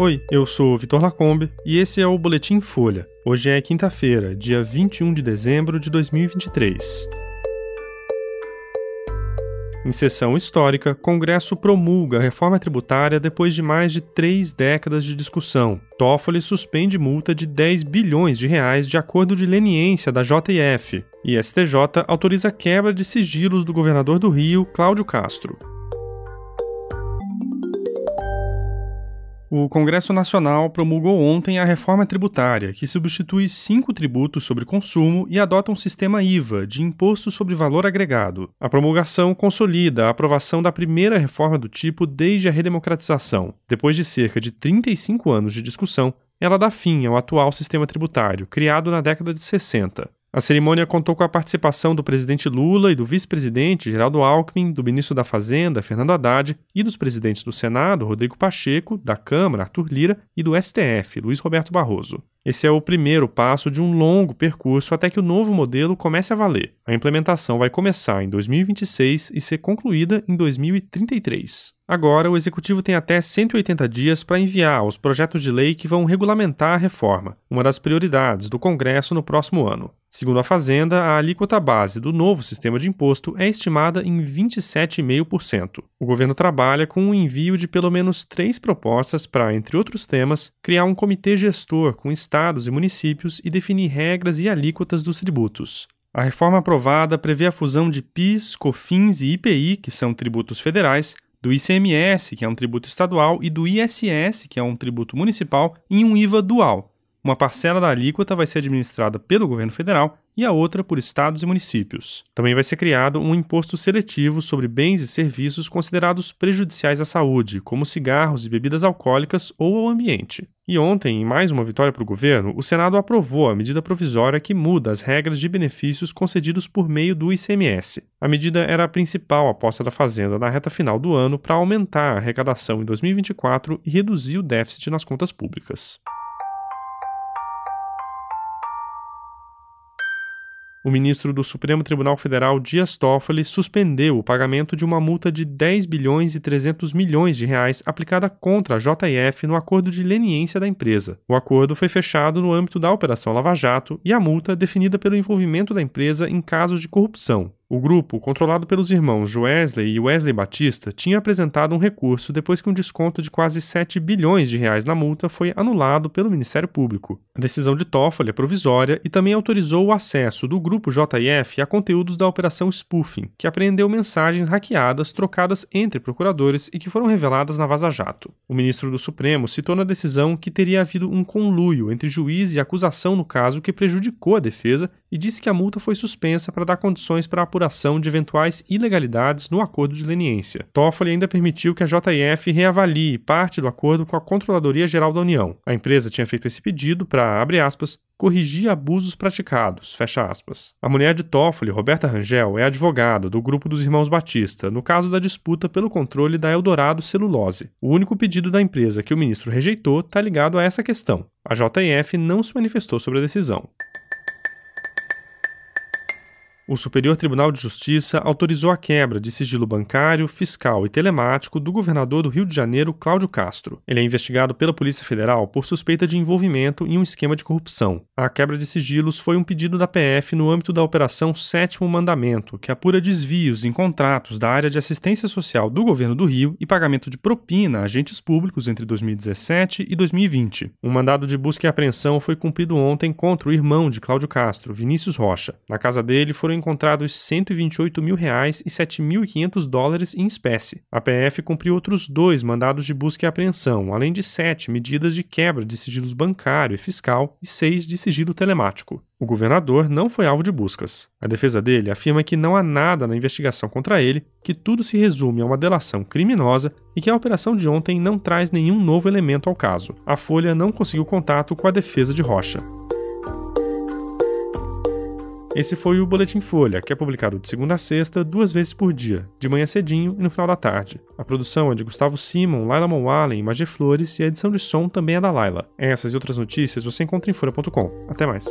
Oi, eu sou Vitor Lacombe e esse é o Boletim Folha. Hoje é quinta-feira, dia 21 de dezembro de 2023. Em sessão histórica, Congresso promulga a reforma tributária depois de mais de três décadas de discussão. Toffoli suspende multa de 10 bilhões de reais de acordo de leniência da JF. E STJ autoriza quebra de sigilos do governador do Rio, Cláudio Castro. O Congresso Nacional promulgou ontem a reforma tributária, que substitui cinco tributos sobre consumo e adota um sistema IVA, de Imposto sobre Valor Agregado. A promulgação consolida a aprovação da primeira reforma do tipo desde a redemocratização. Depois de cerca de 35 anos de discussão, ela dá fim ao atual sistema tributário, criado na década de 60. A cerimônia contou com a participação do presidente Lula e do vice-presidente Geraldo Alckmin, do ministro da Fazenda, Fernando Haddad, e dos presidentes do Senado, Rodrigo Pacheco, da Câmara, Arthur Lira, e do STF, Luiz Roberto Barroso. Esse é o primeiro passo de um longo percurso até que o novo modelo comece a valer. A implementação vai começar em 2026 e ser concluída em 2033. Agora, o Executivo tem até 180 dias para enviar os projetos de lei que vão regulamentar a reforma, uma das prioridades do Congresso no próximo ano. Segundo a Fazenda, a alíquota base do novo sistema de imposto é estimada em 27,5%. O governo trabalha com o envio de pelo menos três propostas para, entre outros temas, criar um comitê gestor com estados e municípios e definir regras e alíquotas dos tributos. A reforma aprovada prevê a fusão de PIS, COFINS e IPI, que são tributos federais, do ICMS, que é um tributo estadual, e do ISS, que é um tributo municipal, em um IVA dual, uma parcela da alíquota vai ser administrada pelo governo federal e a outra por estados e municípios. Também vai ser criado um imposto seletivo sobre bens e serviços considerados prejudiciais à saúde, como cigarros e bebidas alcoólicas ou ao ambiente. E ontem, em mais uma vitória para o governo, o Senado aprovou a medida provisória que muda as regras de benefícios concedidos por meio do ICMS. A medida era a principal aposta da Fazenda na reta final do ano para aumentar a arrecadação em 2024 e reduzir o déficit nas contas públicas. O ministro do Supremo Tribunal Federal Dias Toffoli suspendeu o pagamento de uma multa de 10 bilhões e 300 milhões de reais aplicada contra a JF no acordo de leniência da empresa. O acordo foi fechado no âmbito da Operação Lava Jato e a multa definida pelo envolvimento da empresa em casos de corrupção. O grupo, controlado pelos irmãos Wesley e Wesley Batista, tinha apresentado um recurso depois que um desconto de quase 7 bilhões de reais na multa foi anulado pelo Ministério Público. A decisão de Toffoli é provisória e também autorizou o acesso do grupo JF a conteúdos da operação spoofing, que apreendeu mensagens hackeadas trocadas entre procuradores e que foram reveladas na Vaza Jato. O ministro do Supremo citou na decisão que teria havido um conluio entre juiz e acusação no caso que prejudicou a defesa e disse que a multa foi suspensa para dar condições para a apuração de eventuais ilegalidades no acordo de leniência. Toffoli ainda permitiu que a JF reavalie parte do acordo com a Controladoria Geral da União. A empresa tinha feito esse pedido para, abre aspas, corrigir abusos praticados, fecha aspas. A mulher de Toffoli, Roberta Rangel, é advogada do grupo dos irmãos Batista, no caso da disputa pelo controle da Eldorado Celulose. O único pedido da empresa que o ministro rejeitou está ligado a essa questão. A JF não se manifestou sobre a decisão. O Superior Tribunal de Justiça autorizou a quebra de sigilo bancário, fiscal e telemático do governador do Rio de Janeiro, Cláudio Castro. Ele é investigado pela Polícia Federal por suspeita de envolvimento em um esquema de corrupção. A quebra de sigilos foi um pedido da PF no âmbito da Operação Sétimo Mandamento, que apura desvios em contratos da área de assistência social do governo do Rio e pagamento de propina a agentes públicos entre 2017 e 2020. Um mandado de busca e apreensão foi cumprido ontem contra o irmão de Cláudio Castro, Vinícius Rocha. Na casa dele foram foram encontrados 128 mil reais e 7.500 dólares em espécie. A PF cumpriu outros dois mandados de busca e apreensão, além de sete medidas de quebra de sigilos bancário e fiscal e seis de sigilo telemático. O governador não foi alvo de buscas. A defesa dele afirma que não há nada na investigação contra ele, que tudo se resume a uma delação criminosa e que a operação de ontem não traz nenhum novo elemento ao caso. A Folha não conseguiu contato com a defesa de Rocha. Esse foi o Boletim Folha, que é publicado de segunda a sexta, duas vezes por dia, de manhã cedinho e no final da tarde. A produção é de Gustavo Simon, Laila Mowallen e Magé Flores e a edição de som também é da Laila. Essas e outras notícias você encontra em folha.com. Até mais.